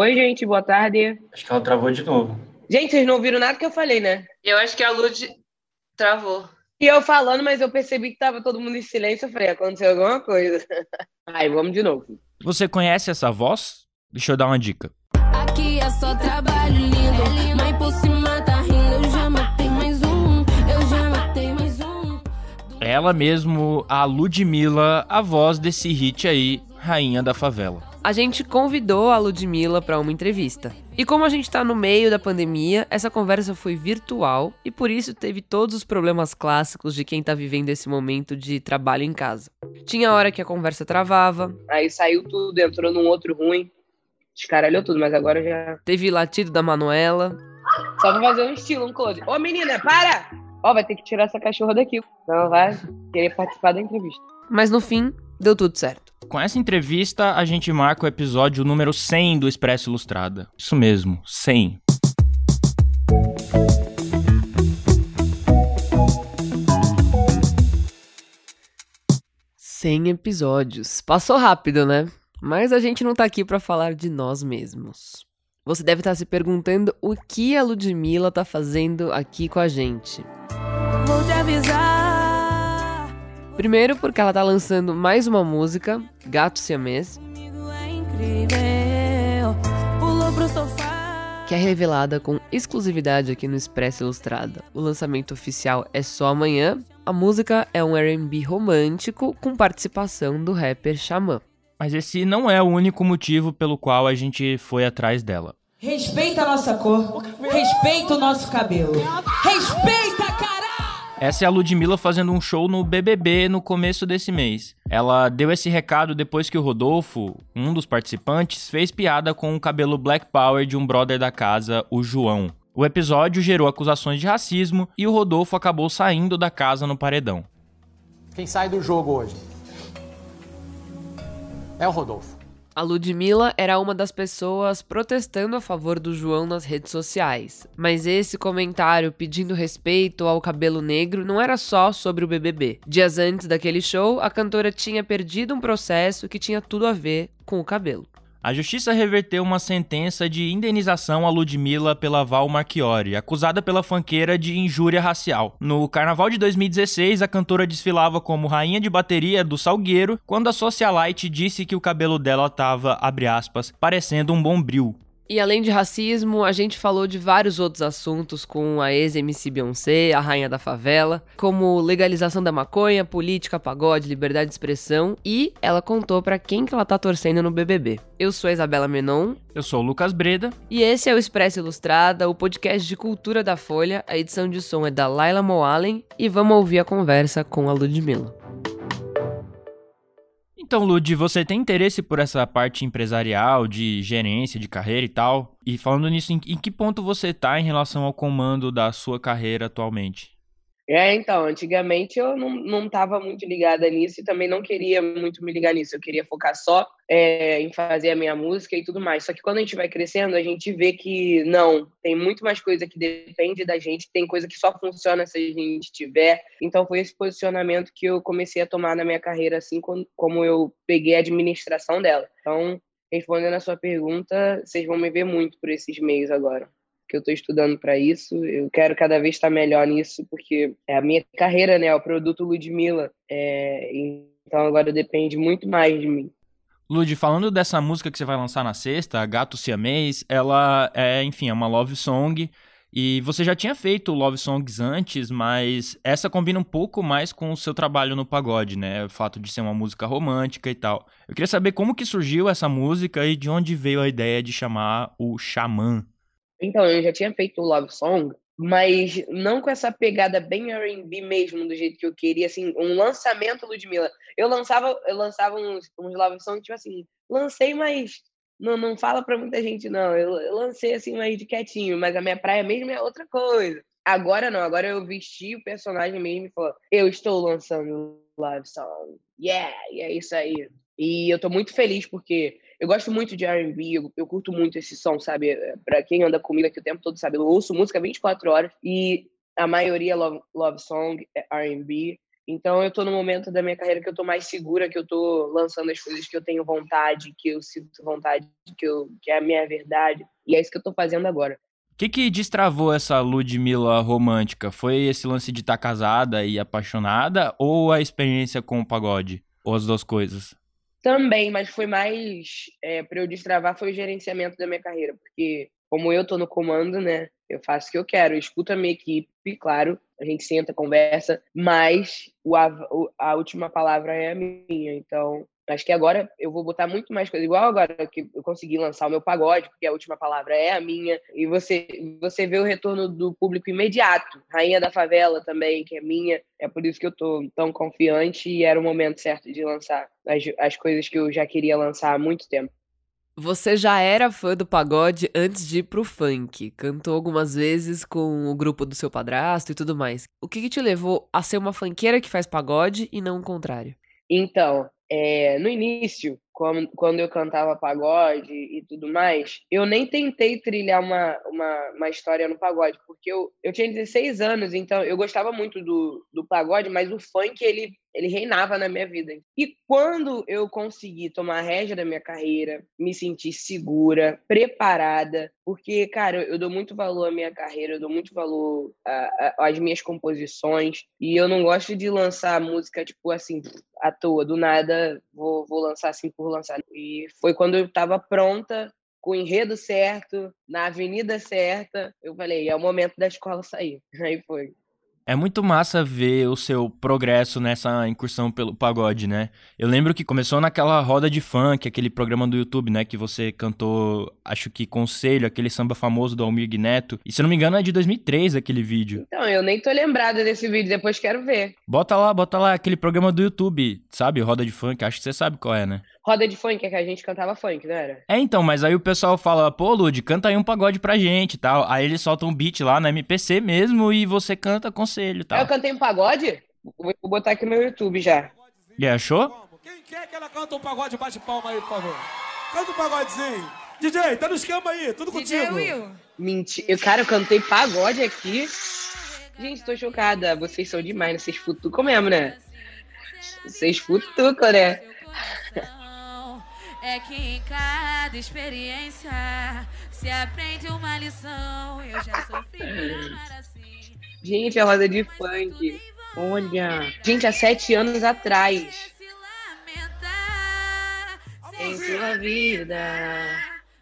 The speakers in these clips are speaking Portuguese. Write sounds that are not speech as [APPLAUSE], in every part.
Oi, gente, boa tarde. Acho que ela travou de novo. Gente, vocês não ouviram nada que eu falei, né? Eu acho que a Lud travou. E eu falando, mas eu percebi que tava todo mundo em silêncio. Eu falei, aconteceu alguma coisa. [LAUGHS] Aí, vamos de novo. Você conhece essa voz? Deixa eu dar uma dica. Aqui é só trabalho lindo. Mas por cima tá rindo. Eu já matei mais um. Eu já matei mais um. Ela mesmo, a Ludmilla, a voz desse hit aí, Rainha da Favela. A gente convidou a Ludmilla para uma entrevista. E como a gente tá no meio da pandemia, essa conversa foi virtual e por isso teve todos os problemas clássicos de quem tá vivendo esse momento de trabalho em casa. Tinha hora que a conversa travava, Aí saiu tudo, entrou num outro ruim. Descaralhou tudo, mas agora já. teve latido da Manuela, Só pra fazer um estilo, um close. Ô, menina, para! Ó, vai ter que tirar essa cachorra daqui. Não vai querer participar da entrevista. mas no fim deu tudo certo. Com essa entrevista, a gente marca o episódio número 100 do Expresso Ilustrada. Isso mesmo, 100. Cem episódios. Passou rápido, né? Mas a gente não tá aqui pra falar de nós mesmos. Você deve estar se perguntando o que a Ludmilla tá fazendo aqui com a gente. Vou te avisar. Primeiro porque ela tá lançando mais uma música, Gato Siamês, que é revelada com exclusividade aqui no Expresso Ilustrada. O lançamento oficial é só amanhã. A música é um R&B romântico com participação do rapper Xamã. Mas esse não é o único motivo pelo qual a gente foi atrás dela. Respeita a nossa cor. Respeita o nosso cabelo. Respeita! Essa é a Ludmilla fazendo um show no BBB no começo desse mês. Ela deu esse recado depois que o Rodolfo, um dos participantes, fez piada com o cabelo Black Power de um brother da casa, o João. O episódio gerou acusações de racismo e o Rodolfo acabou saindo da casa no paredão. Quem sai do jogo hoje é o Rodolfo. A Ludmilla era uma das pessoas protestando a favor do João nas redes sociais. Mas esse comentário pedindo respeito ao cabelo negro não era só sobre o BBB. Dias antes daquele show, a cantora tinha perdido um processo que tinha tudo a ver com o cabelo. A justiça reverteu uma sentença de indenização a Ludmilla pela Val Marchiori, acusada pela fanqueira de injúria racial. No carnaval de 2016, a cantora desfilava como rainha de bateria do Salgueiro, quando a socialite disse que o cabelo dela tava, abre aspas, parecendo um bombril. E além de racismo, a gente falou de vários outros assuntos com a ex-MC Beyoncé, a rainha da favela, como legalização da maconha, política, pagode, liberdade de expressão, e ela contou pra quem que ela tá torcendo no BBB. Eu sou a Isabela Menon, Eu sou o Lucas Breda. e esse é o Expresso Ilustrada, o podcast de cultura da Folha. A edição de som é da Laila Moalen e vamos ouvir a conversa com a Ludmilla. Então, Lud, você tem interesse por essa parte empresarial, de gerência, de carreira e tal? E falando nisso, em, em que ponto você tá em relação ao comando da sua carreira atualmente? É, então, antigamente eu não, não muito ligada nisso e também não queria muito me ligar nisso. Eu queria focar só é, em fazer a minha música e tudo mais. Só que quando a gente vai crescendo, a gente vê que não, tem muito mais coisa que depende da gente, tem coisa que só funciona se a gente tiver. Então foi esse posicionamento que eu comecei a tomar na minha carreira, assim como como eu peguei a administração dela. Então, respondendo a sua pergunta, vocês vão me ver muito por esses meios agora que eu estou estudando para isso. Eu quero cada vez estar melhor nisso, porque é a minha carreira, né? É o produto Ludmilla. É, então agora depende muito mais de mim. Lud, falando dessa música que você vai lançar na sexta, Gato Siamês, ela é, enfim, é uma love song. E você já tinha feito love songs antes, mas essa combina um pouco mais com o seu trabalho no pagode, né? O fato de ser uma música romântica e tal. Eu queria saber como que surgiu essa música e de onde veio a ideia de chamar o Xamã. Então, eu já tinha feito o Love Song, mas não com essa pegada bem R&B mesmo, do jeito que eu queria, assim, um lançamento Ludmilla. Eu lançava, eu lançava uns, uns Love Songs, tipo assim, lancei, mas não, não fala pra muita gente, não. Eu, eu lancei, assim, mais de quietinho, mas a minha praia mesmo é outra coisa. Agora não, agora eu vesti o personagem mesmo e falou, eu estou lançando Love Song. Yeah, e é isso aí. E eu tô muito feliz porque eu gosto muito de R&B, eu, eu curto muito esse som, sabe? Pra quem anda comigo aqui o tempo todo, sabe? Eu ouço música 24 horas e a maioria é love, love song, é R&B. Então eu tô no momento da minha carreira que eu tô mais segura, que eu tô lançando as coisas que eu tenho vontade, que eu sinto vontade, que, eu, que é a minha verdade. E é isso que eu tô fazendo agora. O que, que destravou essa Ludmilla romântica? Foi esse lance de estar casada e apaixonada ou a experiência com o pagode? Ou as duas coisas? Também, mas foi mais é, para eu destravar foi o gerenciamento da minha carreira, porque como eu tô no comando, né? Eu faço o que eu quero, eu escuto a minha equipe, claro, a gente senta, conversa, mas o, a, a última palavra é a minha. Então, acho que agora eu vou botar muito mais coisa, igual agora que eu consegui lançar o meu pagode, porque a última palavra é a minha, e você, você vê o retorno do público imediato. Rainha da Favela também, que é minha, é por isso que eu tô tão confiante e era o momento certo de lançar as, as coisas que eu já queria lançar há muito tempo. Você já era fã do pagode antes de ir pro funk. Cantou algumas vezes com o grupo do seu padrasto e tudo mais. O que, que te levou a ser uma funkeira que faz pagode e não o contrário? Então, é, no início, quando, eu cantava pagode e tudo mais, eu nem tentei trilhar uma, uma, uma história no pagode, porque eu, eu tinha 16 anos, então eu gostava muito do, do pagode, mas o funk, ele ele reinava na minha vida. E quando eu consegui tomar a rédea da minha carreira, me sentir segura, preparada, porque, cara, eu dou muito valor à minha carreira, eu dou muito valor às minhas composições, e eu não gosto de lançar música, tipo assim, à toa, do nada, vou, vou lançar assim por lançar. E foi quando eu estava pronta, com o enredo certo, na avenida certa, eu falei, é o momento da escola sair. [LAUGHS] Aí foi. É muito massa ver o seu progresso nessa incursão pelo pagode, né? Eu lembro que começou naquela roda de funk, aquele programa do YouTube, né? Que você cantou, acho que Conselho, aquele samba famoso do Almir Neto. E se não me engano é de 2003 aquele vídeo. Então, eu nem tô lembrada desse vídeo, depois quero ver. Bota lá, bota lá aquele programa do YouTube, sabe? Roda de funk, acho que você sabe qual é, né? Roda de funk, é que a gente cantava funk, não era? É, então, mas aí o pessoal fala, pô, Lud, canta aí um pagode pra gente e tal. Aí eles soltam um beat lá no MPC mesmo e você canta conselho e tal. Eu cantei um pagode? Vou botar aqui no meu YouTube já. E achou? Quem quer que ela canta um pagode, bate palma aí, por favor. Canta um pagodezinho. DJ, tá no esquema aí, tudo contigo. Mentira. Cara, eu cantei pagode aqui. Gente, tô chocada. Vocês são demais, né? Vocês futucam mesmo, né? Vocês futucam, né? É que em cada experiência se aprende uma lição. Eu já sofri por amar assim. Gente, a roda de funk. Olha. Gente, há sete anos atrás. Em sua vida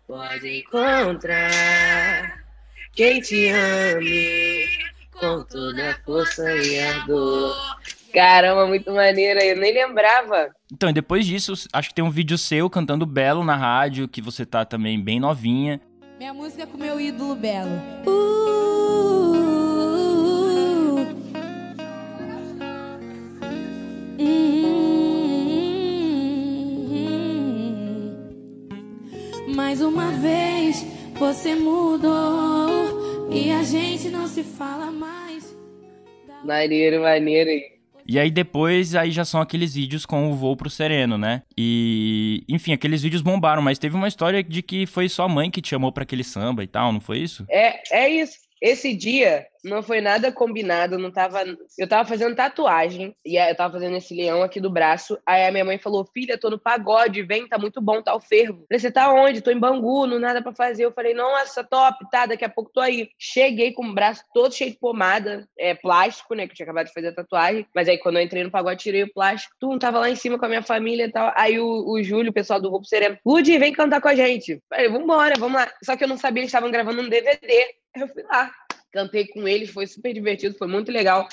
pode encontrar quem te ame com toda a força e a dor. Caramba, muito maneira, eu nem lembrava. Então, e depois disso, acho que tem um vídeo seu cantando Belo na rádio, que você tá também bem novinha. Minha música é com meu ídolo Belo. Uh, Mais uma vez você mudou e a gente não se fala mais. Maneiro, maneiro. E aí depois, aí já são aqueles vídeos com o voo pro Sereno, né? E, enfim, aqueles vídeos bombaram, mas teve uma história de que foi sua mãe que te chamou para aquele samba e tal, não foi isso? É, é isso. Esse dia não foi nada combinado, não tava. Eu tava fazendo tatuagem, e eu tava fazendo esse leão aqui do braço. Aí a minha mãe falou: Filha, tô no pagode, vem, tá muito bom, tá o fervo. Falei, você tá onde? Tô em Bangu, não nada pra fazer. Eu falei, nossa, top, tá, daqui a pouco tô aí. Cheguei com o braço todo cheio de pomada, é plástico, né? Que eu tinha acabado de fazer a tatuagem. Mas aí quando eu entrei no pagode, tirei o plástico. Tu tava lá em cima com a minha família e tal. Aí o, o Júlio, o pessoal do Roupo Sereno, Ludi, vem cantar com a gente. Falei, vambora, vamos lá. Só que eu não sabia, eles estavam gravando um DVD. Eu fui lá cantei com eles, foi super divertido, foi muito legal.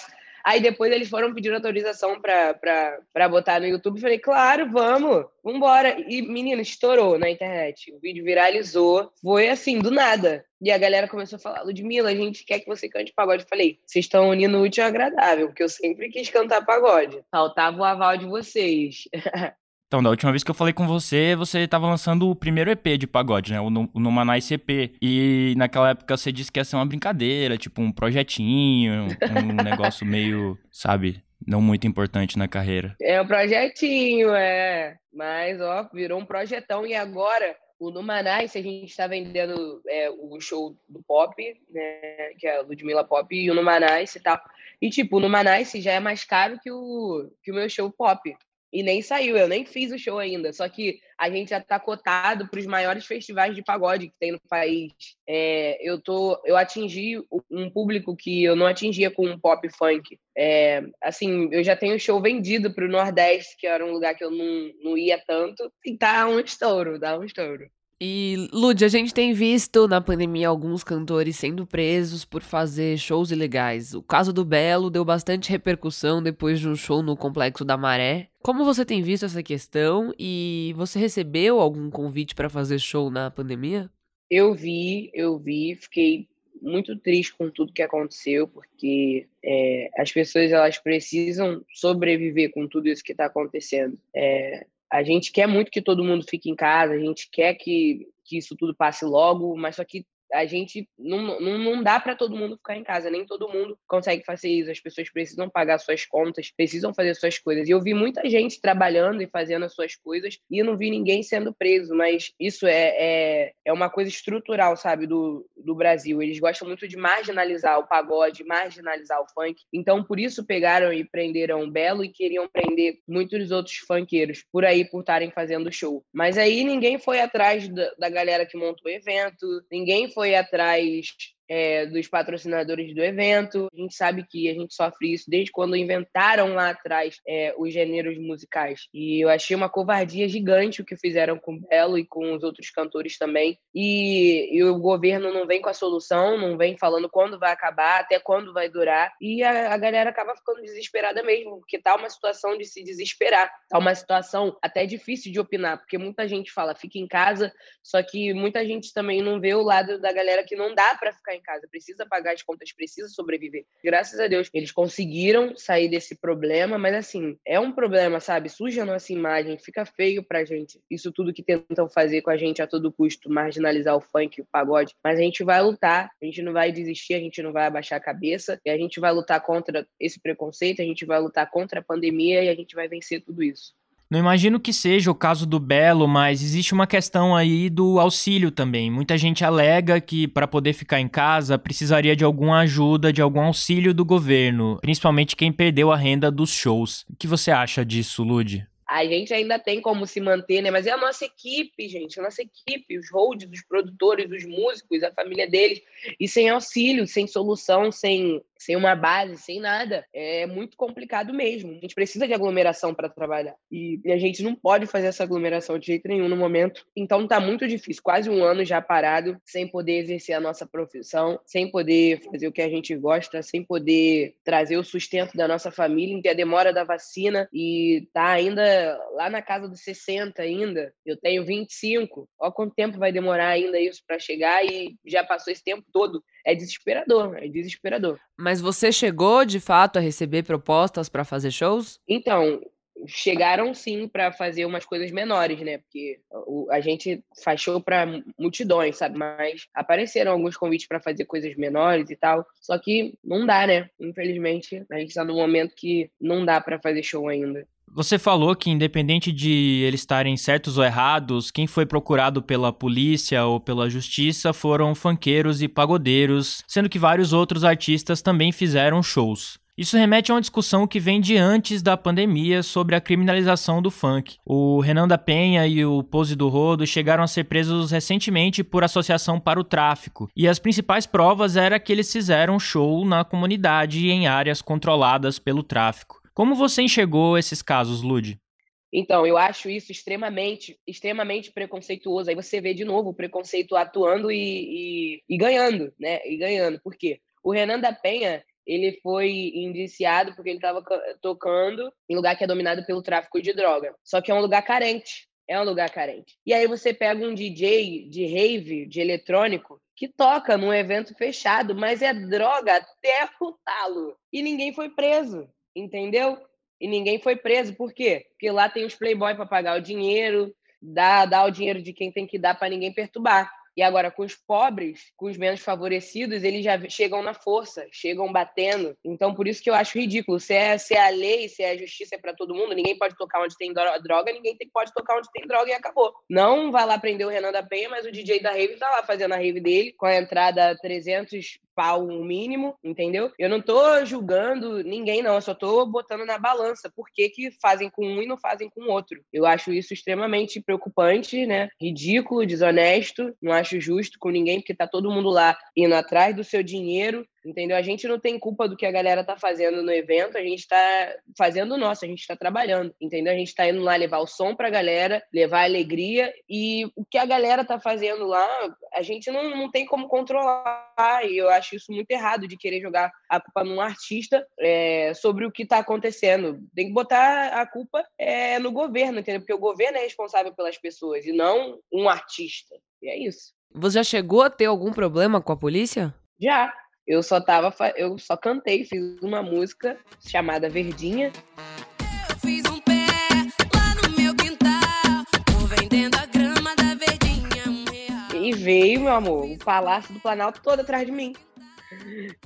Aí depois eles foram pedir autorização para botar no YouTube. Falei, claro, vamos, vambora. E, menina, estourou na internet. O vídeo viralizou. Foi assim, do nada. E a galera começou a falar, Ludmilla, a gente quer que você cante pagode. Eu falei, vocês estão unindo útil ao agradável, porque eu sempre quis cantar pagode. Faltava o aval de vocês. [LAUGHS] Então, da última vez que eu falei com você, você estava lançando o primeiro EP de pagode, né? O, o Numanice EP. E naquela época você disse que ia ser uma brincadeira, tipo um projetinho, um [LAUGHS] negócio meio, sabe, não muito importante na carreira. É um projetinho, é. Mas, ó, virou um projetão. E agora, O Numanice, a gente está vendendo é, o show do Pop, né? Que é a Ludmilla Pop, e o Numanice e tal. E, tipo, o Numanice já é mais caro que o, que o meu show Pop. E nem saiu, eu nem fiz o show ainda. Só que a gente já está cotado para os maiores festivais de pagode que tem no país. É, eu, tô, eu atingi um público que eu não atingia com um pop funk. É, assim, eu já tenho show vendido para o Nordeste, que era um lugar que eu não, não ia tanto. E tá um estouro, dá um estouro. E, Lud, a gente tem visto na pandemia alguns cantores sendo presos por fazer shows ilegais. O caso do Belo deu bastante repercussão depois de um show no Complexo da Maré. Como você tem visto essa questão e você recebeu algum convite para fazer show na pandemia? Eu vi, eu vi, fiquei muito triste com tudo que aconteceu, porque é, as pessoas elas precisam sobreviver com tudo isso que está acontecendo. É, a gente quer muito que todo mundo fique em casa, a gente quer que, que isso tudo passe logo, mas só que a gente não, não, não dá para todo mundo ficar em casa, nem todo mundo consegue fazer isso. As pessoas precisam pagar suas contas, precisam fazer suas coisas. E eu vi muita gente trabalhando e fazendo as suas coisas e eu não vi ninguém sendo preso, mas isso é, é, é uma coisa estrutural, sabe, do, do Brasil. Eles gostam muito de marginalizar o pagode, marginalizar o funk. Então, por isso pegaram e prenderam o Belo e queriam prender muitos outros funkeiros por aí por estarem fazendo show. Mas aí ninguém foi atrás da, da galera que montou o evento, ninguém foi atrás é, dos patrocinadores do evento. A gente sabe que a gente sofre isso desde quando inventaram lá atrás é, os gêneros musicais. E eu achei uma covardia gigante o que fizeram com o Belo e com os outros cantores também. E, e, o governo não vem com a solução, não vem falando quando vai acabar, até quando vai durar. E a, a galera acaba ficando desesperada mesmo, porque tá uma situação de se desesperar. Tá uma situação até difícil de opinar, porque muita gente fala fica em casa, só que muita gente também não vê o lado da galera que não dá para ficar em casa, precisa pagar as contas, precisa sobreviver. Graças a Deus, eles conseguiram sair desse problema, mas assim, é um problema, sabe? Suja a nossa imagem, fica feio pra gente. Isso tudo que tentam fazer com a gente a todo custo, marginalizar o funk, o pagode. Mas a gente vai lutar, a gente não vai desistir, a gente não vai abaixar a cabeça, e a gente vai lutar contra esse preconceito, a gente vai lutar contra a pandemia e a gente vai vencer tudo isso. Não imagino que seja o caso do Belo, mas existe uma questão aí do auxílio também. Muita gente alega que para poder ficar em casa precisaria de alguma ajuda, de algum auxílio do governo, principalmente quem perdeu a renda dos shows. O que você acha disso, Lude? a gente ainda tem como se manter, né? Mas é a nossa equipe, gente, a nossa equipe, os holds, os produtores, os músicos, a família deles, e sem auxílio, sem solução, sem sem uma base, sem nada, é muito complicado mesmo. A gente precisa de aglomeração para trabalhar. E, a gente não pode fazer essa aglomeração de jeito nenhum no momento. Então tá muito difícil, quase um ano já parado, sem poder exercer a nossa profissão, sem poder fazer o que a gente gosta, sem poder trazer o sustento da nossa família, tem a demora da vacina e tá ainda lá na casa dos 60 ainda. Eu tenho 25. Olha quanto tempo vai demorar ainda isso para chegar e já passou esse tempo todo é desesperador, é desesperador. Mas você chegou de fato a receber propostas para fazer shows? Então, chegaram sim para fazer umas coisas menores, né? Porque a gente faz show para multidões, sabe? Mas apareceram alguns convites para fazer coisas menores e tal. Só que não dá, né? Infelizmente, a gente está num momento que não dá para fazer show ainda. Você falou que, independente de eles estarem certos ou errados, quem foi procurado pela polícia ou pela justiça foram funkeiros e pagodeiros, sendo que vários outros artistas também fizeram shows. Isso remete a uma discussão que vem de antes da pandemia sobre a criminalização do funk. O Renan da Penha e o Pose do Rodo chegaram a ser presos recentemente por associação para o tráfico, e as principais provas era que eles fizeram show na comunidade e em áreas controladas pelo tráfico. Como você enxergou esses casos, Lud? Então, eu acho isso extremamente, extremamente preconceituoso. Aí você vê de novo o preconceito atuando e, e, e ganhando, né? E ganhando. Por quê? O Renan da Penha, ele foi indiciado porque ele estava tocando em lugar que é dominado pelo tráfico de droga. Só que é um lugar carente. É um lugar carente. E aí você pega um DJ de rave, de eletrônico, que toca num evento fechado, mas é droga até [LAUGHS] o talo. E ninguém foi preso entendeu? E ninguém foi preso. Por quê? Porque lá tem os playboy para pagar o dinheiro, dá, dá o dinheiro de quem tem que dar para ninguém perturbar. E agora, com os pobres, com os menos favorecidos, eles já chegam na força, chegam batendo. Então, por isso que eu acho ridículo. Se é, se é a lei, se é a justiça é para todo mundo, ninguém pode tocar onde tem droga, ninguém pode tocar onde tem droga e acabou. Não vai lá prender o Renan da Penha, mas o DJ da Rave tá lá fazendo a rave dele, com a entrada 300 pau o mínimo, entendeu? Eu não tô julgando ninguém, não. Eu só tô botando na balança por que, que fazem com um e não fazem com o outro. Eu acho isso extremamente preocupante, né? Ridículo, desonesto. Não acho justo com ninguém, porque tá todo mundo lá indo atrás do seu dinheiro entendeu? A gente não tem culpa do que a galera tá fazendo no evento, a gente tá fazendo o nosso, a gente tá trabalhando, entendeu? A gente tá indo lá levar o som pra galera, levar alegria, e o que a galera tá fazendo lá, a gente não, não tem como controlar, e eu acho isso muito errado de querer jogar a culpa num artista é, sobre o que tá acontecendo. Tem que botar a culpa é, no governo, entendeu? Porque o governo é responsável pelas pessoas, e não um artista. E é isso. Você já chegou a ter algum problema com a polícia? Já, eu só tava, eu só cantei, fiz uma música chamada Verdinha. Eu fiz um pé lá no meu quintal, tô vendendo a grama da verdinha um. E veio, meu amor, o Palácio do Planalto todo atrás de mim.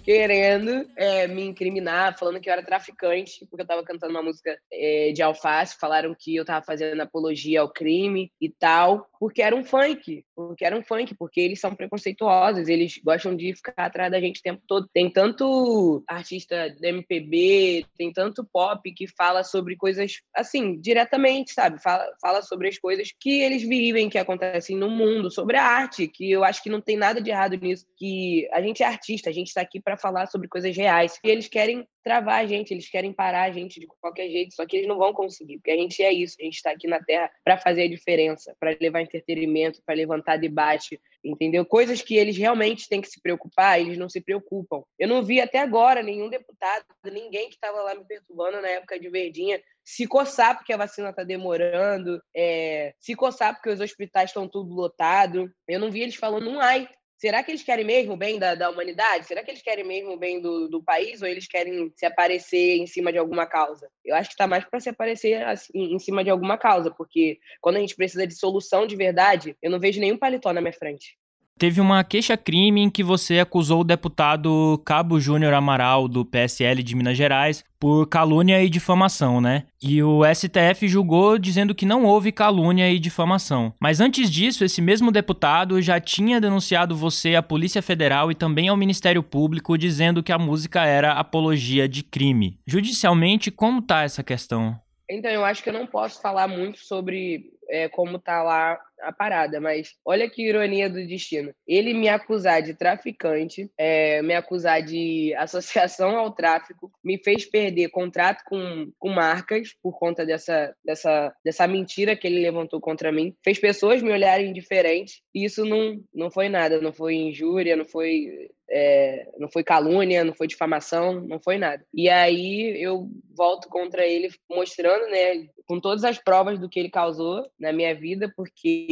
Querendo é, me incriminar, falando que eu era traficante, porque eu tava cantando uma música é, de alface. Falaram que eu tava fazendo apologia ao crime e tal, porque era um funk. Porque era um funk, porque eles são preconceituosos, eles gostam de ficar atrás da gente o tempo todo. Tem tanto artista da MPB, tem tanto pop que fala sobre coisas assim, diretamente, sabe? Fala, fala sobre as coisas que eles vivem, que acontecem no mundo, sobre a arte, que eu acho que não tem nada de errado nisso, que a gente é artista, a gente está aqui para falar sobre coisas reais. E eles querem travar a gente, eles querem parar a gente de qualquer jeito, só que eles não vão conseguir, porque a gente é isso, a gente está aqui na Terra para fazer a diferença, para levar entretenimento, para levantar debate, entendeu? Coisas que eles realmente têm que se preocupar, eles não se preocupam. Eu não vi até agora nenhum deputado, ninguém que estava lá me perturbando na época de Verdinha, se coçar porque a vacina está demorando, é, se coçar porque os hospitais estão tudo lotados. Eu não vi eles falando um ai Será que eles querem mesmo o bem da, da humanidade? Será que eles querem mesmo o bem do, do país ou eles querem se aparecer em cima de alguma causa? Eu acho que está mais para se aparecer assim, em cima de alguma causa, porque quando a gente precisa de solução de verdade, eu não vejo nenhum paletó na minha frente. Teve uma queixa-crime em que você acusou o deputado Cabo Júnior Amaral, do PSL de Minas Gerais, por calúnia e difamação, né? E o STF julgou dizendo que não houve calúnia e difamação. Mas antes disso, esse mesmo deputado já tinha denunciado você à Polícia Federal e também ao Ministério Público, dizendo que a música era apologia de crime. Judicialmente, como tá essa questão? Então, eu acho que eu não posso falar muito sobre é, como tá lá a parada, mas olha que ironia do destino. Ele me acusar de traficante, é, me acusar de associação ao tráfico, me fez perder contrato com, com marcas por conta dessa, dessa, dessa mentira que ele levantou contra mim, fez pessoas me olharem diferente, e isso não, não foi nada, não foi injúria, não foi é, não foi calúnia, não foi difamação, não foi nada. E aí eu volto contra ele mostrando, né, com todas as provas do que ele causou na minha vida, porque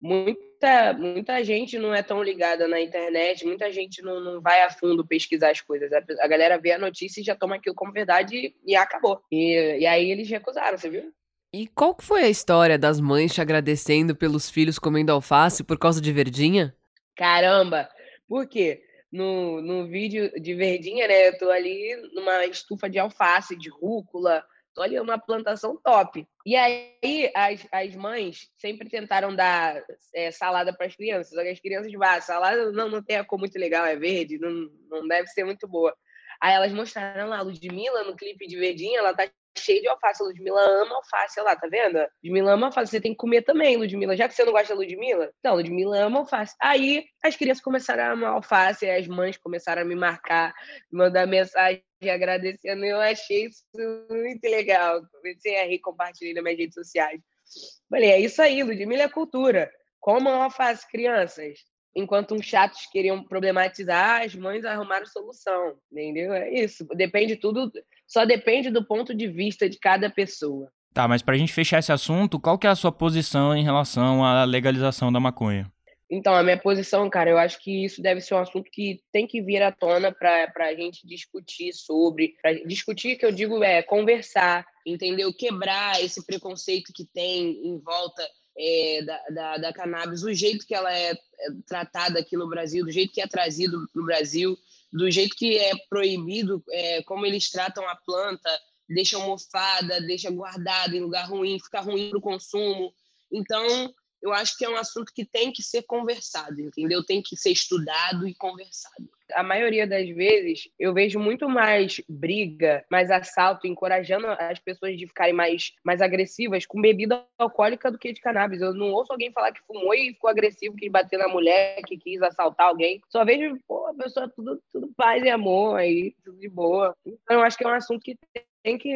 muita, muita gente não é tão ligada na internet, muita gente não, não vai a fundo pesquisar as coisas. A, a galera vê a notícia e já toma aquilo como verdade e acabou. E, e aí eles recusaram, você viu? E qual que foi a história das mães te agradecendo pelos filhos comendo alface por causa de verdinha? Caramba! Por quê? no, no vídeo de verdinha, né? Eu tô ali numa estufa de alface, de rúcula, tô ali uma plantação top. E aí as, as mães sempre tentaram dar é, salada para as crianças, só que as crianças, ah, salada não, não tem a cor muito legal, é verde, não, não deve ser muito boa. Aí elas mostraram lá a Ludmilla no clipe de verdinha, ela tá cheio de alface. A Ludmilla ama alface, olha lá, tá vendo? Ludmilla ama alface. Você tem que comer também, Ludmilla. Já que você não gosta da Ludmilla, então, Ludmilla ama alface. Aí as crianças começaram a amar alface, as mães começaram a me marcar, mandar mensagem agradecendo. Eu achei isso muito legal. Comecei a rir, compartilhei nas minhas redes sociais. Falei, é isso aí, Ludmilla é cultura. Comam alface, crianças enquanto uns chatos queriam problematizar, as mães arrumaram solução, entendeu? É isso. Depende tudo, só depende do ponto de vista de cada pessoa. Tá, mas pra gente fechar esse assunto, qual que é a sua posição em relação à legalização da maconha? Então, a minha posição, cara, eu acho que isso deve ser um assunto que tem que vir à tona para a gente discutir sobre. Pra discutir, que eu digo, é conversar, entendeu? Quebrar esse preconceito que tem em volta é, da, da, da, cannabis, o jeito que ela é, é tratada aqui no Brasil, do jeito que é trazido para o Brasil, do jeito que é proibido, é, como eles tratam a planta, deixa mofada, deixa guardada em lugar ruim, fica ruim para o consumo. Então, eu acho que é um assunto que tem que ser conversado, entendeu? Tem que ser estudado e conversado. A maioria das vezes eu vejo muito mais briga, mais assalto, encorajando as pessoas de ficarem mais, mais agressivas com bebida alcoólica do que de cannabis. Eu não ouço alguém falar que fumou e ficou agressivo, que bateu na mulher, que quis assaltar alguém. Só vejo, pô, a pessoa tudo, tudo paz e amor aí, tudo de boa. Então eu acho que é um assunto que tem que,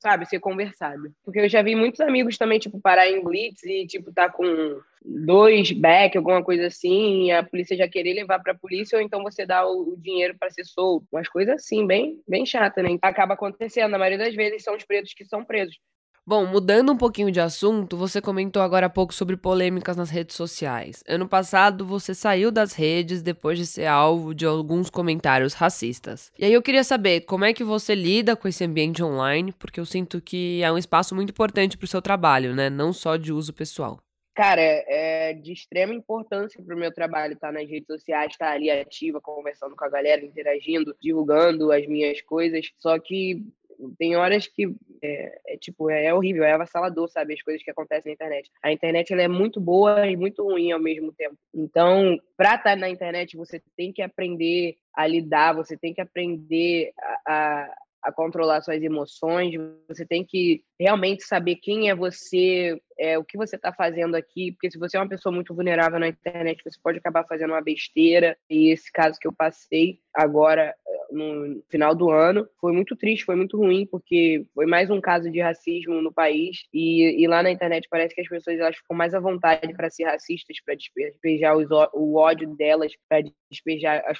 sabe, ser conversado. Porque eu já vi muitos amigos também, tipo, parar em blitz e, tipo, tá com dois back, alguma coisa assim, e a polícia já querer levar pra polícia, ou então você dá o, dinheiro para ser solto. Umas coisas assim, bem, bem chata, né? Acaba acontecendo. Na maioria das vezes são os pretos que são presos. Bom, mudando um pouquinho de assunto, você comentou agora há pouco sobre polêmicas nas redes sociais. Ano passado, você saiu das redes depois de ser alvo de alguns comentários racistas. E aí eu queria saber como é que você lida com esse ambiente online, porque eu sinto que é um espaço muito importante para o seu trabalho, né? Não só de uso pessoal. Cara, é de extrema importância para o meu trabalho estar nas redes sociais, estar ali ativa, conversando com a galera, interagindo, divulgando as minhas coisas. Só que tem horas que é, é, tipo, é, é, horrível, é avassalador, sabe, as coisas que acontecem na internet. A internet ela é muito boa e muito ruim ao mesmo tempo. Então, para estar na internet, você tem que aprender a lidar, você tem que aprender a, a, a controlar suas emoções, você tem que realmente saber quem é você, é, o que você está fazendo aqui, porque se você é uma pessoa muito vulnerável na internet, você pode acabar fazendo uma besteira. E esse caso que eu passei agora no final do ano foi muito triste, foi muito ruim, porque foi mais um caso de racismo no país. E, e lá na internet parece que as pessoas elas ficam mais à vontade para ser racistas, para despejar os, o ódio delas, para despejar as,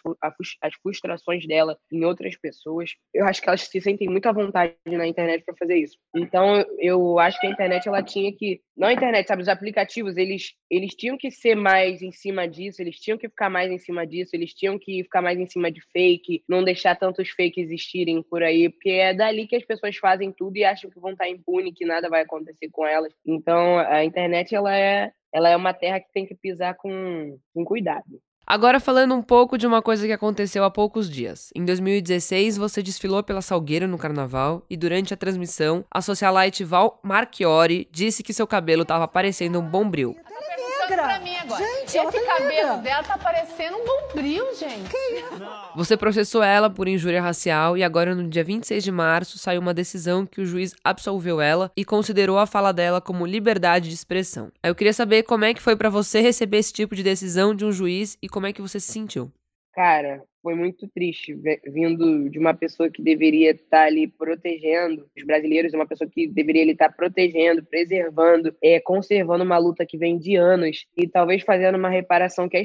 as frustrações dela em outras pessoas. Eu acho que elas se sentem muito à vontade na internet para fazer isso. Então, eu acho que a internet ela tinha que não a internet, sabe, os aplicativos, eles eles tinham que ser mais em cima disso, eles tinham que ficar mais em cima disso, eles tinham que ficar mais em cima de fake, não deixar tantos fakes existirem por aí, porque é dali que as pessoas fazem tudo e acham que vão estar impune, que nada vai acontecer com elas. Então, a internet ela é ela é uma terra que tem que pisar com, com cuidado. Agora falando um pouco de uma coisa que aconteceu há poucos dias. Em 2016, você desfilou pela Salgueira no carnaval e durante a transmissão, a socialite Val Marchiori disse que seu cabelo estava parecendo um bombril. Pra mim agora. Gente, Esse tá cabelo dela tá parecendo um bombril, gente. Que... Você processou ela por injúria racial e agora no dia 26 de março saiu uma decisão que o juiz absolveu ela e considerou a fala dela como liberdade de expressão. Eu queria saber como é que foi para você receber esse tipo de decisão de um juiz e como é que você se sentiu. Cara, foi muito triste vindo de uma pessoa que deveria estar ali protegendo os brasileiros, uma pessoa que deveria estar protegendo, preservando, é, conservando uma luta que vem de anos e talvez fazendo uma reparação que é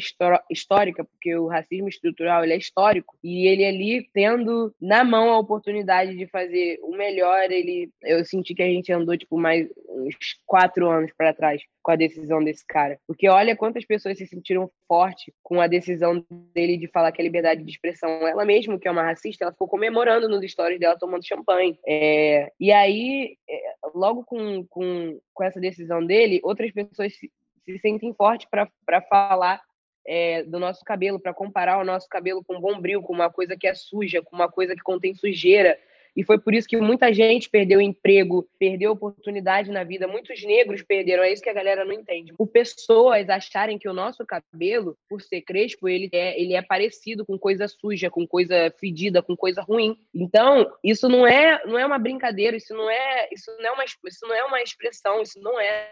histórica, porque o racismo estrutural ele é histórico e ele ali tendo na mão a oportunidade de fazer o melhor, ele eu senti que a gente andou tipo mais uns quatro anos para trás com a decisão desse cara, porque olha quantas pessoas se sentiram forte com a decisão dele de falar que a liberdade de expressão. Ela mesmo, que é uma racista, ela ficou comemorando nos stories dela, tomando champanhe. É, e aí, é, logo com, com, com essa decisão dele, outras pessoas se, se sentem fortes para falar é, do nosso cabelo, para comparar o nosso cabelo com um bombril, com uma coisa que é suja, com uma coisa que contém sujeira. E foi por isso que muita gente perdeu emprego, perdeu oportunidade na vida. Muitos negros perderam. É isso que a galera não entende. Por pessoas acharem que o nosso cabelo, por ser crespo, ele é, ele é parecido com coisa suja, com coisa fedida, com coisa ruim. Então, isso não é, não é uma brincadeira, isso não é, isso não é uma, isso não é uma expressão, isso não é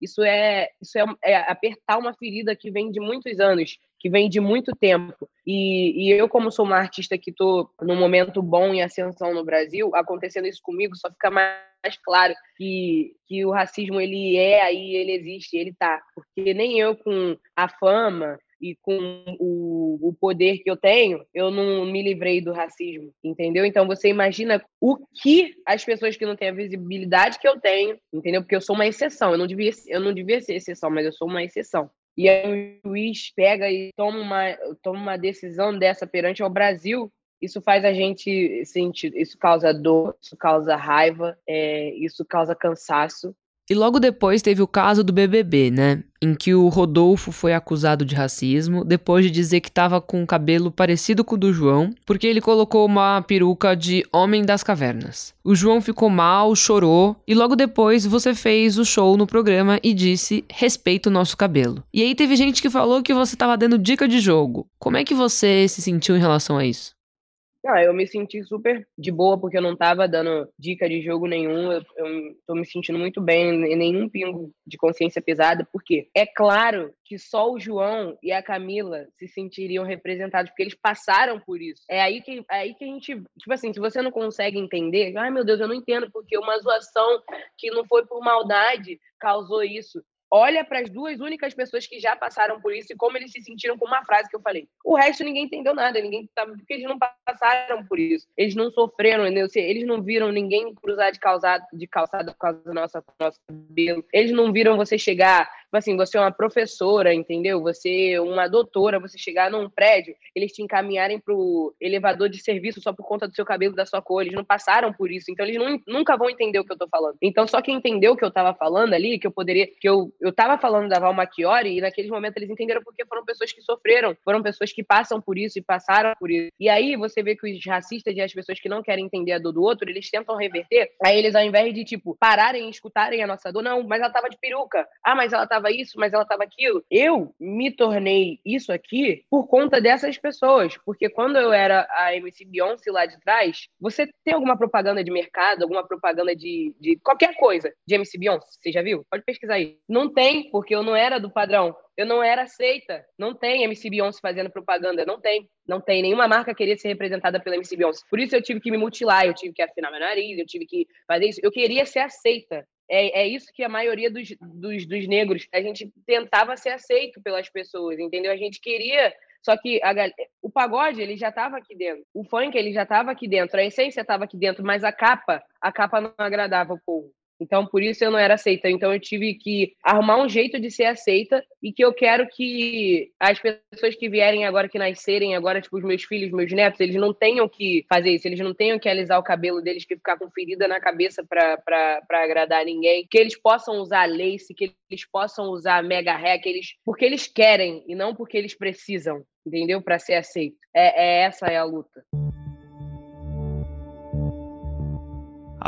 isso é, isso é, é, apertar uma ferida que vem de muitos anos, que vem de muito tempo. E, e eu, como sou uma artista que estou num momento bom em ascensão no Brasil, acontecendo isso comigo, só fica mais claro que, que o racismo ele é aí, ele existe, ele tá. Porque nem eu com a fama e com o, o poder que eu tenho, eu não me livrei do racismo, entendeu? Então você imagina o que as pessoas que não têm a visibilidade que eu tenho, entendeu? Porque eu sou uma exceção, eu não devia, eu não devia ser exceção, mas eu sou uma exceção. E aí o juiz pega e toma uma, toma uma decisão dessa perante ao Brasil, isso faz a gente sentir, isso causa dor, isso causa raiva, é, isso causa cansaço, E logo depois teve o caso do BBB, né? Em que o Rodolfo foi acusado de racismo depois de dizer que tava com um cabelo parecido com o do João, porque ele colocou uma peruca de Homem das Cavernas. O João ficou mal, chorou, e logo depois você fez o show no programa e disse: respeita o nosso cabelo. E aí teve gente que falou que você tava dando dica de jogo. Como é que você se sentiu em relação a isso? Não, eu me senti super de boa, porque eu não tava dando dica de jogo nenhum. Eu, eu tô me sentindo muito bem, em nenhum pingo de consciência pesada, porque é claro que só o João e a Camila se sentiriam representados, porque eles passaram por isso. É aí que, é aí que a gente. Tipo assim, se você não consegue entender, ai meu Deus, eu não entendo, porque uma zoação que não foi por maldade causou isso olha para as duas únicas pessoas que já passaram por isso e como eles se sentiram com uma frase que eu falei. O resto ninguém entendeu nada, ninguém sabe porque eles não passaram por isso. Eles não sofreram, entendeu? eles não viram ninguém cruzar de calçada, de calçada por causa do nosso, nosso cabelo. Eles não viram você chegar assim, você é uma professora, entendeu? Você é uma doutora, você chegar num prédio, eles te encaminharem pro elevador de serviço só por conta do seu cabelo, da sua cor. Eles não passaram por isso, então eles não, nunca vão entender o que eu tô falando. Então, só quem entendeu o que eu tava falando ali, que eu poderia. que eu, eu tava falando da Val Machiori, e naqueles momentos eles entenderam porque foram pessoas que sofreram, foram pessoas que passam por isso e passaram por isso. E aí você vê que os racistas e as pessoas que não querem entender a dor do outro, eles tentam reverter. Aí eles, ao invés de, tipo, pararem e escutarem a nossa dor, não, mas ela tava de peruca. Ah, mas ela tava estava isso, mas ela estava aquilo. Eu me tornei isso aqui por conta dessas pessoas, porque quando eu era a MC Beyoncé lá de trás, você tem alguma propaganda de mercado, alguma propaganda de, de qualquer coisa de MC Beyoncé? Você já viu? Pode pesquisar aí. Não tem, porque eu não era do padrão. Eu não era aceita. Não tem MC Beyoncé fazendo propaganda. Não tem. Não tem. Nenhuma marca queria ser representada pela MC Beyoncé. Por isso eu tive que me mutilar, eu tive que afinar meu nariz, eu tive que fazer isso. Eu queria ser aceita. É, é isso que a maioria dos, dos, dos negros, a gente tentava ser aceito pelas pessoas, entendeu? A gente queria só que a, o pagode, ele já estava aqui dentro. O funk, ele já estava aqui dentro. A essência estava aqui dentro, mas a capa, a capa não agradava o povo. Então, por isso eu não era aceita. Então, eu tive que arrumar um jeito de ser aceita e que eu quero que as pessoas que vierem agora, que nascerem agora, tipo, os meus filhos, meus netos, eles não tenham que fazer isso. Eles não tenham que alisar o cabelo deles, que ficar com ferida na cabeça para agradar ninguém. Que eles possam usar lace, que eles possam usar mega hair, que eles, porque eles querem e não porque eles precisam, entendeu? Para ser aceito. É, é essa é a luta.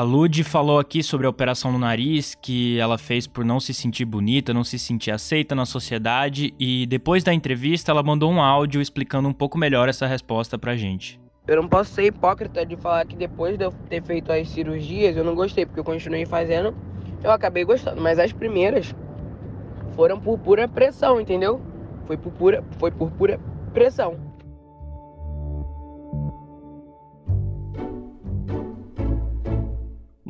A Lud falou aqui sobre a operação no nariz que ela fez por não se sentir bonita, não se sentir aceita na sociedade e depois da entrevista ela mandou um áudio explicando um pouco melhor essa resposta pra gente. Eu não posso ser hipócrita de falar que depois de eu ter feito as cirurgias eu não gostei, porque eu continuei fazendo, eu acabei gostando, mas as primeiras foram por pura pressão, entendeu? Foi por pura, foi por pura pressão.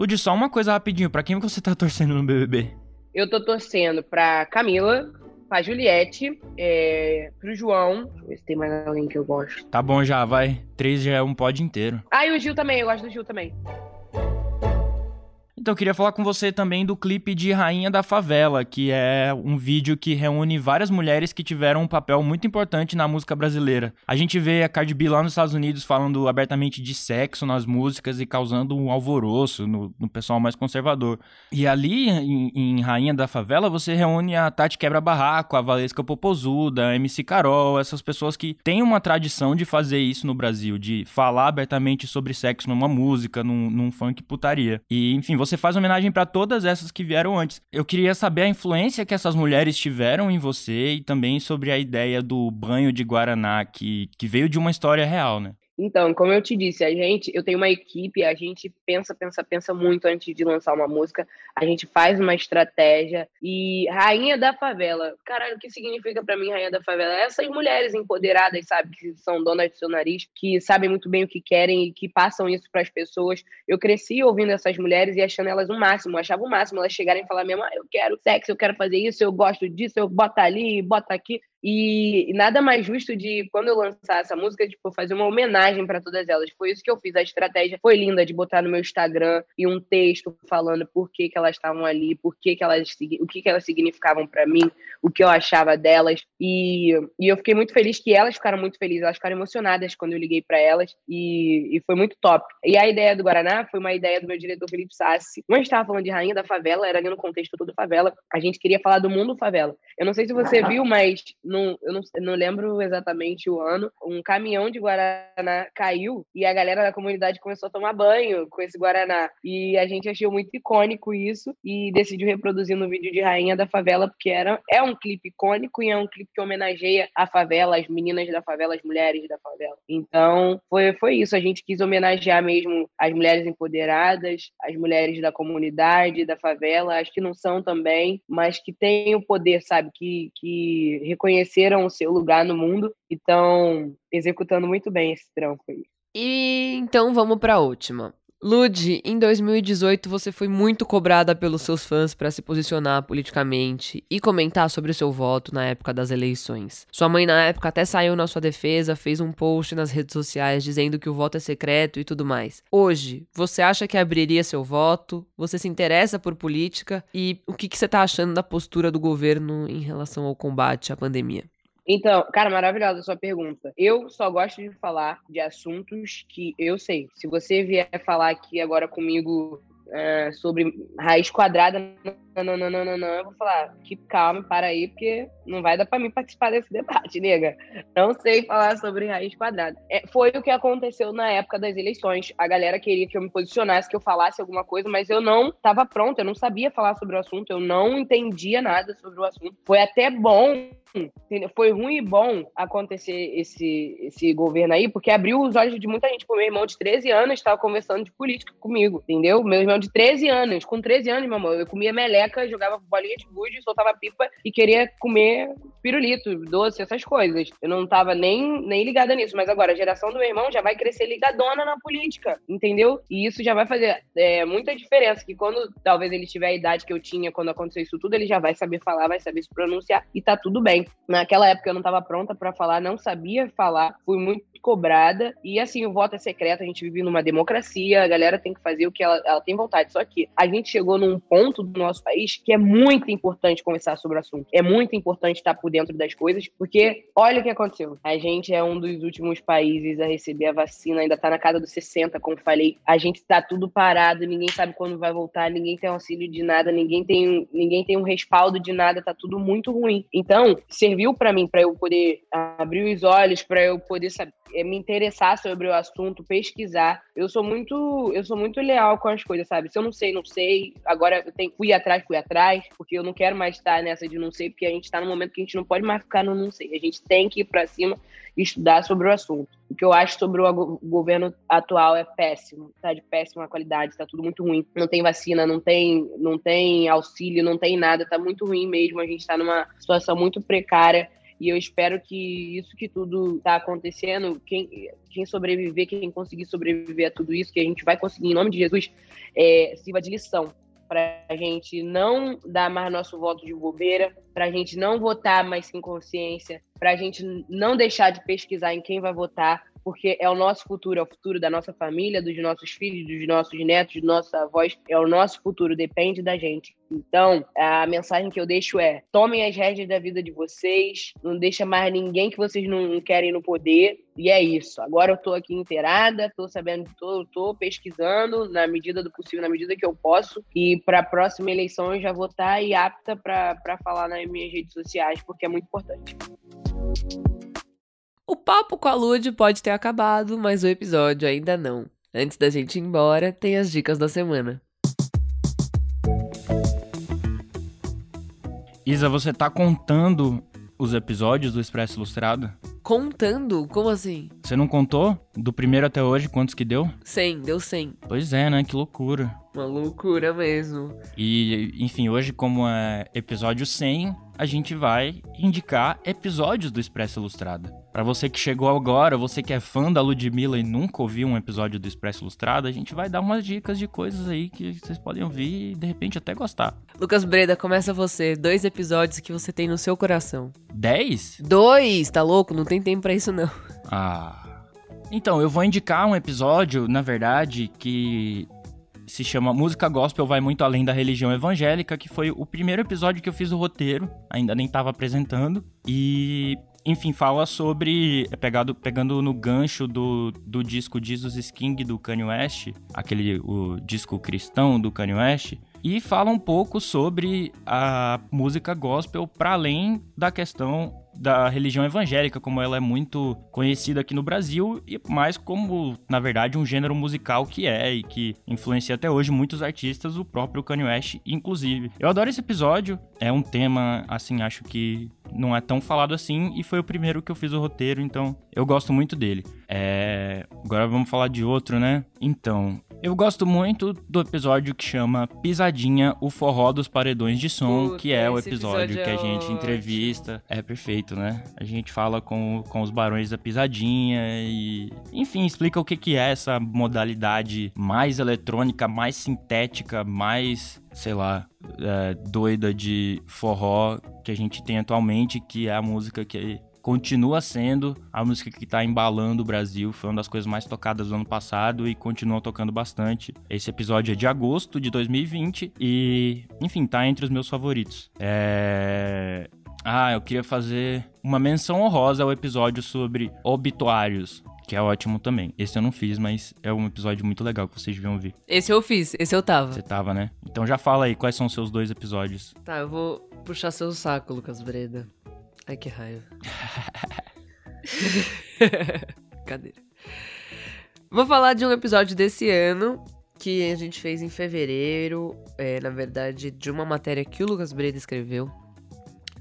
Lud, só uma coisa rapidinho, pra quem você tá [LAUGHS] torcendo no BBB? Eu tô torcendo pra Camila, pra Juliette, é, pro João. Deixa eu ver se tem mais alguém que eu gosto. Tá bom já, vai. Três já é um pod inteiro. Ah, e o Gil também, eu gosto do Gil também. Então, eu queria falar com você também do clipe de Rainha da Favela, que é um vídeo que reúne várias mulheres que tiveram um papel muito importante na música brasileira. A gente vê a Cardi B lá nos Estados Unidos falando abertamente de sexo nas músicas e causando um alvoroço no, no pessoal mais conservador. E ali, em, em, Rainha da Favela, você reúne a Tati Quebra-Barraco, a Valesca Popozuda, a MC Carol, essas pessoas que têm uma tradição de fazer isso no Brasil, de falar abertamente sobre sexo numa música, num, num funk putaria. E, enfim, você você faz homenagem para todas essas que vieram antes. Eu queria saber a influência que essas mulheres tiveram em você e também sobre a ideia do banho de Guaraná, que, que veio de uma história real, né? Então, como eu te disse, a gente, eu tenho uma equipe, a gente pensa, pensa, pensa muito antes de lançar uma música, a gente faz uma estratégia e Rainha da Favela, caralho, o que significa para mim Rainha da Favela? Essas mulheres empoderadas, sabe, que são donas de seu nariz, que sabem muito bem o que querem e que passam isso para as pessoas. Eu cresci ouvindo essas mulheres e achando elas o máximo, achava o máximo elas chegarem e falar mesmo, ah, eu quero sexo, eu quero fazer isso, eu gosto disso, eu boto ali, bota aqui. E, nada mais justo de, quando eu lançar essa música, tipo, fazer uma homenagem para todas elas. Foi isso que eu fiz. A estratégia foi linda de botar no meu Instagram e um texto falando por que, que elas estavam ali, por que, que elas, o que, que elas significavam para mim, o que eu achava delas. E, e eu fiquei muito feliz que elas ficaram muito felizes, elas ficaram emocionadas quando eu liguei para elas e, e foi muito top. E a ideia do Guaraná foi uma ideia do meu diretor Felipe Sassi. Gente estava falando de Rainha da Favela, era ali no contexto todo favela, a gente queria falar do mundo favela. Eu não sei se você [LAUGHS] viu, mas eu não, não lembro exatamente o ano. Um caminhão de Guaraná caiu e a galera da comunidade começou a tomar banho com esse Guaraná. E a gente achou muito icônico isso e decidiu reproduzir no vídeo de Rainha da Favela, porque era, é um clipe icônico e é um clipe que homenageia a favela, as meninas da favela, as mulheres da favela. Então, foi, foi isso. A gente quis homenagear mesmo as mulheres empoderadas, as mulheres da comunidade, da favela, as que não são também, mas que têm o poder, sabe? Que, que reconheceram o seu lugar no mundo e estão executando muito bem esse trampo aí. E então vamos para a última. Lud, em 2018 você foi muito cobrada pelos seus fãs para se posicionar politicamente e comentar sobre o seu voto na época das eleições. Sua mãe na época até saiu na sua defesa, fez um post nas redes sociais dizendo que o voto é secreto e tudo mais. Hoje, você acha que abriria seu voto? Você se interessa por política? E o que, que você tá achando da postura do governo em relação ao combate à pandemia? Então, cara, maravilhosa a sua pergunta. Eu só gosto de falar de assuntos que eu sei. Se você vier falar aqui agora comigo é, sobre raiz quadrada, não, não, não, não, não, não, eu vou falar, que calma, para aí, porque não vai dar para mim participar desse debate, [LAUGHS] nega. Não sei falar sobre raiz quadrada. É, foi o que aconteceu na época das eleições. A galera queria que eu me posicionasse, que eu falasse alguma coisa, mas eu não estava pronta, eu não sabia falar sobre o assunto, eu não entendia nada sobre o assunto. Foi até bom foi ruim e bom acontecer esse, esse governo aí, porque abriu os olhos de muita gente. O meu irmão de 13 anos estava conversando de política comigo, entendeu? Meu irmão de 13 anos, com 13 anos, meu irmão, eu comia meleca, jogava bolinha de gude, soltava pipa e queria comer pirulito, doce, essas coisas. Eu não tava nem, nem ligada nisso, mas agora a geração do meu irmão já vai crescer ligadona na política, entendeu? E isso já vai fazer é, muita diferença, que quando talvez ele tiver a idade que eu tinha quando aconteceu isso tudo, ele já vai saber falar, vai saber se pronunciar e tá tudo bem. Naquela época eu não estava pronta para falar, não sabia falar, fui muito cobrada. E assim, o voto é secreto, a gente vive numa democracia, a galera tem que fazer o que ela, ela tem vontade. Só que a gente chegou num ponto do nosso país que é muito importante conversar sobre o assunto. É muito importante estar por dentro das coisas, porque olha o que aconteceu. A gente é um dos últimos países a receber a vacina, ainda tá na casa dos 60, como falei. A gente tá tudo parado, ninguém sabe quando vai voltar, ninguém tem auxílio de nada, ninguém tem, ninguém tem um respaldo de nada, tá tudo muito ruim. Então, serviu para mim para eu poder abrir os olhos, para eu poder saber é, me interessar sobre o assunto, pesquisar. Eu sou muito, eu sou muito leal com as coisas, sabe? Se eu não sei, não sei. Agora eu tenho, fui atrás, fui atrás, porque eu não quero mais estar nessa de não sei, porque a gente está no momento que a gente não pode mais ficar no não sei. A gente tem que ir para cima e estudar sobre o assunto. O que eu acho sobre o governo atual é péssimo, tá de péssima qualidade, tá tudo muito ruim. Não tem vacina, não tem, não tem auxílio, não tem nada, tá muito ruim mesmo. A gente está numa situação muito precária e eu espero que isso que tudo está acontecendo, quem, quem sobreviver, quem conseguir sobreviver a tudo isso, que a gente vai conseguir, em nome de Jesus, é, sirva de lição para a gente não dar mais nosso voto de bobeira, para a gente não votar mais sem consciência, para a gente não deixar de pesquisar em quem vai votar, porque é o nosso futuro, é o futuro da nossa família, dos nossos filhos, dos nossos netos, dos nossos avós, é o nosso futuro, depende da gente. Então, a mensagem que eu deixo é: tomem as rédeas da vida de vocês, não deixa mais ninguém que vocês não querem no poder. E é isso. Agora eu tô aqui inteirada, tô sabendo, tô, tô pesquisando na medida do possível, na medida que eu posso. E para a próxima eleição eu já vou estar tá apta para falar nas minhas redes sociais, porque é muito importante. O papo com a Lud pode ter acabado, mas o episódio ainda não. Antes da gente ir embora, tem as dicas da semana. Isa, você tá contando os episódios do Expresso Ilustrado? Contando? Como assim? Você não contou? Do primeiro até hoje, quantos que deu? 100, deu 100. Pois é, né? Que loucura. Uma loucura mesmo. E, enfim, hoje, como é episódio 100, a gente vai indicar episódios do Expresso Ilustrada. Pra você que chegou agora, você que é fã da Ludmilla e nunca ouviu um episódio do Expresso Ilustrada, a gente vai dar umas dicas de coisas aí que vocês podem ouvir e de repente até gostar. Lucas Breda, começa você. Dois episódios que você tem no seu coração. 10? Dois? Tá louco? Não tem tempo pra isso, não. Ah. Então, eu vou indicar um episódio, na verdade, que se chama Música Gospel Vai Muito Além da Religião Evangélica, que foi o primeiro episódio que eu fiz o roteiro, ainda nem tava apresentando. E, enfim, fala sobre. É pegado, pegando no gancho do, do disco Jesus King do Kanye West, aquele o disco cristão do Kanye West. E fala um pouco sobre a música gospel para além da questão da religião evangélica, como ela é muito conhecida aqui no Brasil, e mais como, na verdade, um gênero musical que é e que influencia até hoje muitos artistas, o próprio Kanye West, inclusive. Eu adoro esse episódio, é um tema, assim, acho que não é tão falado assim, e foi o primeiro que eu fiz o roteiro, então eu gosto muito dele. É... Agora vamos falar de outro, né? Então, eu gosto muito do episódio que chama Pisadinha, o forró dos paredões de som, Puta, que é o episódio episódio que a é gente entrevista. É perfeito, né? A gente fala com, com os barões da pisadinha e, enfim, explica o que, que é essa modalidade mais eletrônica, mais sintética, mais, sei lá, é, doida de forró que a gente tem atualmente, que é a música que continua sendo a música que tá embalando o Brasil. Foi uma das coisas mais tocadas do ano passado e continua tocando bastante. Esse episódio é de agosto de 2020 e, enfim, tá entre os meus favoritos. É. Ah, eu queria fazer uma menção honrosa ao episódio sobre obituários. Que é ótimo também. Esse eu não fiz, mas é um episódio muito legal que vocês deviam ouvir. Esse eu fiz, esse eu tava. Você tava, né? Então já fala aí, quais são os seus dois episódios? Tá, eu vou puxar seu saco, Lucas Breda. Ai, que raiva. [LAUGHS] Cadê? Vou falar de um episódio desse ano que a gente fez em fevereiro. É, na verdade, de uma matéria que o Lucas Breda escreveu.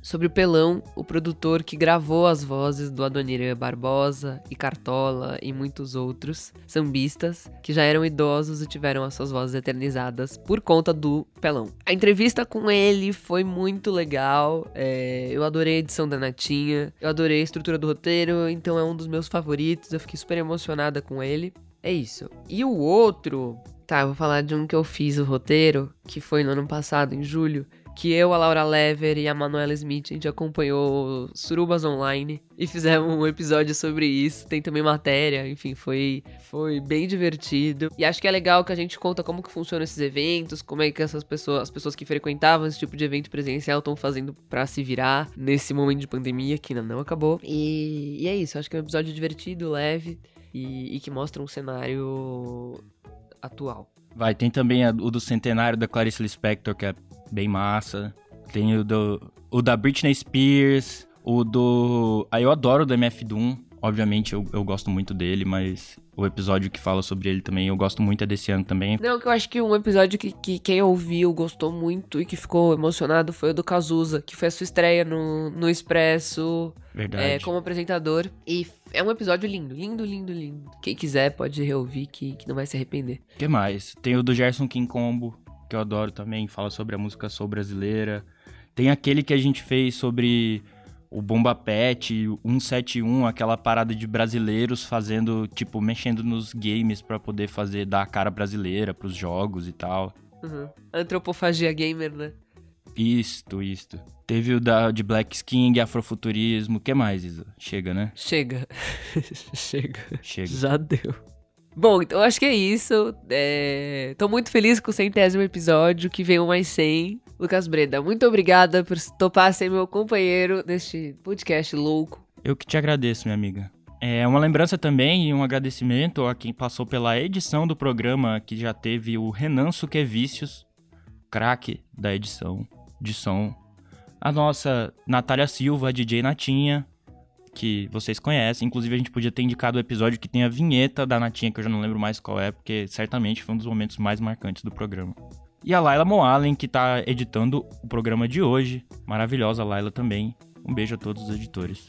Sobre o Pelão, o produtor que gravou as vozes do Adoniran Barbosa e Cartola e muitos outros sambistas que já eram idosos e tiveram as suas vozes eternizadas por conta do Pelão. A entrevista com ele foi muito legal, é, eu adorei a edição da Natinha, eu adorei a estrutura do roteiro, então é um dos meus favoritos, eu fiquei super emocionada com ele. É isso. E o outro, tá, eu vou falar de um que eu fiz o roteiro, que foi no ano passado, em julho, que eu, a Laura Lever e a Manuela Smith, a gente acompanhou Surubas Online e fizemos um episódio sobre isso. Tem também matéria, enfim, foi, foi bem divertido. E acho que é legal que a gente conta como que funcionam esses eventos, como é que essas pessoas, as pessoas que frequentavam esse tipo de evento presencial estão fazendo pra se virar nesse momento de pandemia que ainda não acabou. E, e é isso, acho que é um episódio divertido, leve e, e que mostra um cenário atual. Vai, tem também a- o do centenário da Clarice Lispector, que é bem massa. Tem o, do, o da Britney Spears, o do... Ah, eu adoro o do MF Doom. Obviamente, eu, eu gosto muito dele, mas o episódio que fala sobre ele também, eu gosto muito, é desse ano também. Não, que eu acho que um episódio que, que quem ouviu gostou muito e que ficou emocionado foi o do Cazuza, que foi a sua estreia no, no Expresso Verdade. é, como apresentador. E é um episódio lindo, lindo, lindo, lindo. Quem quiser pode reouvir que, que não vai se arrepender. O que mais? Tem o do Gerson King Combo, que eu adoro também, fala sobre a música soul brasileira. Tem aquele que a gente fez sobre o Bomba Pet, 171, aquela parada de brasileiros fazendo, tipo, mexendo nos games pra poder fazer, dar a cara brasileira pros jogos e tal. Uhum. Antropofagia gamer, né? Isto, isto. Teve o da, de Black King, Afrofuturismo, o que mais, Isa? Chega, né? Chega. [LAUGHS] Chega. Chega. Já deu. Bom, então acho que é isso. É... Tô muito feliz com o centésimo episódio, que veio mais 100. Lucas Breda, muito obrigada por topar ser meu companheiro neste podcast louco. Eu que te agradeço, minha amiga. É uma lembrança também e um agradecimento a quem passou pela edição do programa, que já teve o Renan Suquevicius, craque da edição de som. A nossa Natália Silva, DJ Natinha, que vocês conhecem. Inclusive, a gente podia ter indicado o episódio que tem a vinheta da Natinha, que eu já não lembro mais qual é, porque certamente foi um dos momentos mais marcantes do programa. E a Laila Moalen, que tá editando o programa de hoje. Maravilhosa Laila também. Um beijo a todos os editores.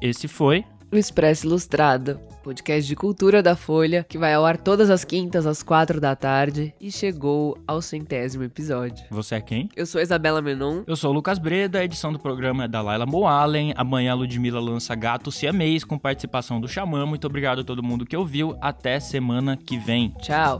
Esse foi O Expresso Ilustrado, podcast de cultura da Folha, que vai ao ar todas as quintas às quatro da tarde e chegou ao centésimo episódio. Você é quem? Eu sou a Isabela Menon. Eu sou o Lucas Breda, a edição do programa é da Laila Moalen. Amanhã a Ludmilla lança Gato Siamês com participação do Xamã. Muito obrigado a todo mundo que ouviu. Até semana que vem. Tchau.